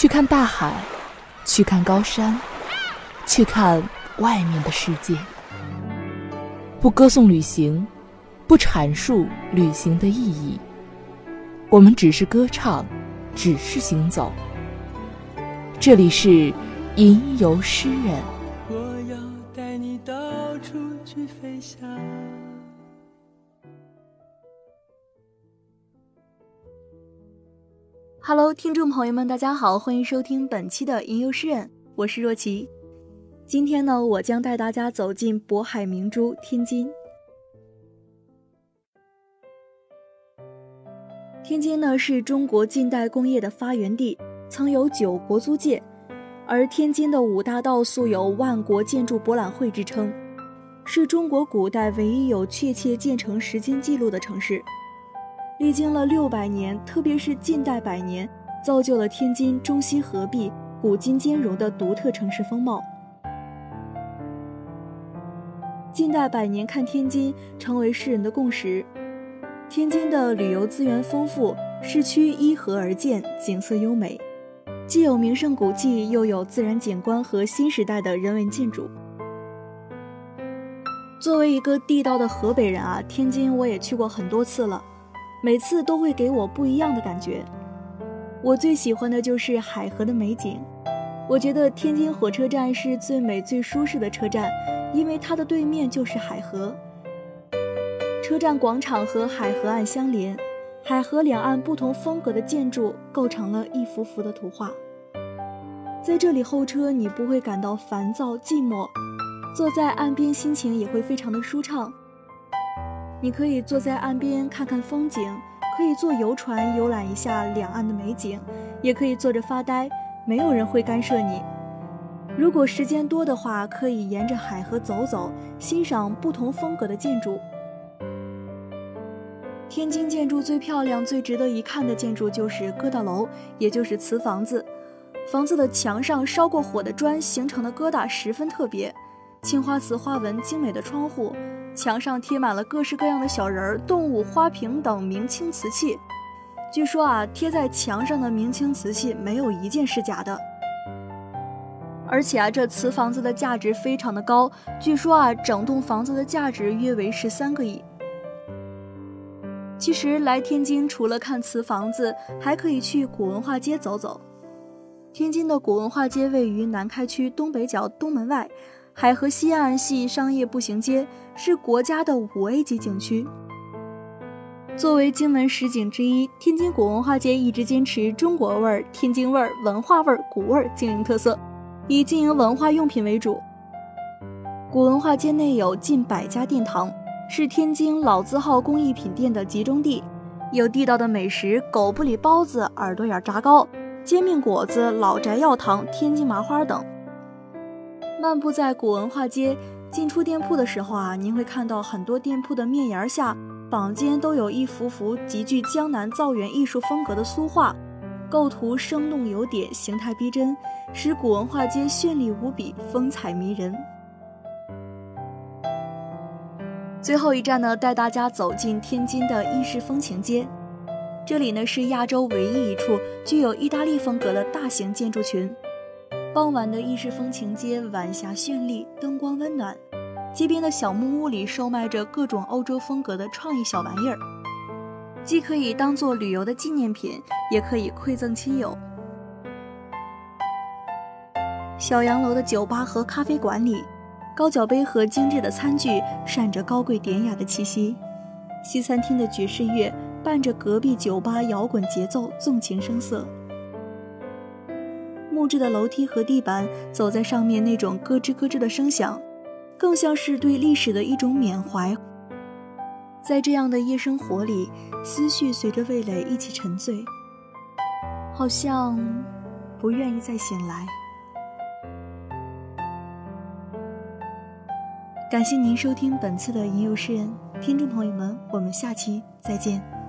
去看大海，去看高山，去看外面的世界。不歌颂旅行，不阐述旅行的意义，我们只是歌唱，只是行走。这里是吟游诗人。Hello，听众朋友们，大家好，欢迎收听本期的吟游诗人，我是若琪。今天呢，我将带大家走进渤海明珠天津。天津呢是中国近代工业的发源地，曾有九国租界，而天津的五大道素有万国建筑博览会之称，是中国古代唯一有确切建成时间记录的城市。历经了六百年，特别是近代百年，造就了天津中西合璧、古今兼容的独特城市风貌。近代百年看天津成为世人的共识。天津的旅游资源丰富，市区依河而建，景色优美，既有名胜古迹，又有自然景观和新时代的人文建筑。作为一个地道的河北人啊，天津我也去过很多次了，每次都会给我不一样的感觉。我最喜欢的就是海河的美景。我觉得天津火车站是最美最舒适的车站，因为它的对面就是海河。车站广场和海河岸相连，海河两岸不同风格的建筑构成了一幅幅的图画。在这里候车，你不会感到烦躁寂寞，坐在岸边心情也会非常的舒畅。你可以坐在岸边看看风景，可以坐游船游览一下两岸的美景，也可以坐着发呆。没有人会干涉你。如果时间多的话，可以沿着海河走走，欣赏不同风格的建筑。天津建筑最漂亮、最值得一看的建筑就是疙瘩楼，也就是瓷房子。房子的墙上烧过火的砖形成的疙瘩十分特别，青花瓷花纹精美的窗户，墙上贴满了各式各样的小人儿、动物、花瓶等明清瓷器。据说啊，贴在墙上的明清瓷器没有一件是假的。而且啊，这瓷房子的价值非常的高，据说啊，整栋房子的价值约为十三个亿。其实来天津除了看瓷房子，还可以去古文化街走走。天津的古文化街位于南开区东北角东门外，海河西岸系商业步行街，是国家的五 A 级景区。作为京门十景之一，天津古文化街一直坚持中国味儿、天津味儿、文化味儿、古味儿经营特色，以经营文化用品为主。古文化街内有近百家店堂，是天津老字号工艺品店的集中地，有地道的美食：狗不理包子、耳朵眼炸糕、煎饼果子、老宅药堂、天津麻花等。漫步在古文化街，进出店铺的时候啊，您会看到很多店铺的面檐下。坊间都有一幅幅极具江南造园艺术风格的苏画，构图生动有点，形态逼真，使古文化街绚丽无比，风采迷人。最后一站呢，带大家走进天津的意式风情街，这里呢是亚洲唯一一处具有意大利风格的大型建筑群。傍晚的意式风情街，晚霞绚丽，灯光温暖。街边的小木屋里售卖着各种欧洲风格的创意小玩意儿，既可以当做旅游的纪念品，也可以馈赠亲友。小洋楼的酒吧和咖啡馆里，高脚杯和精致的餐具闪着高贵典雅的气息。西餐厅的爵士乐伴着隔壁酒吧摇滚节奏，纵情声色。木质的楼梯和地板，走在上面那种咯吱咯吱的声响。更像是对历史的一种缅怀。在这样的夜生活里，思绪随着味蕾一起沉醉，好像不愿意再醒来。感谢您收听本次的吟游诗人，听众朋友们，我们下期再见。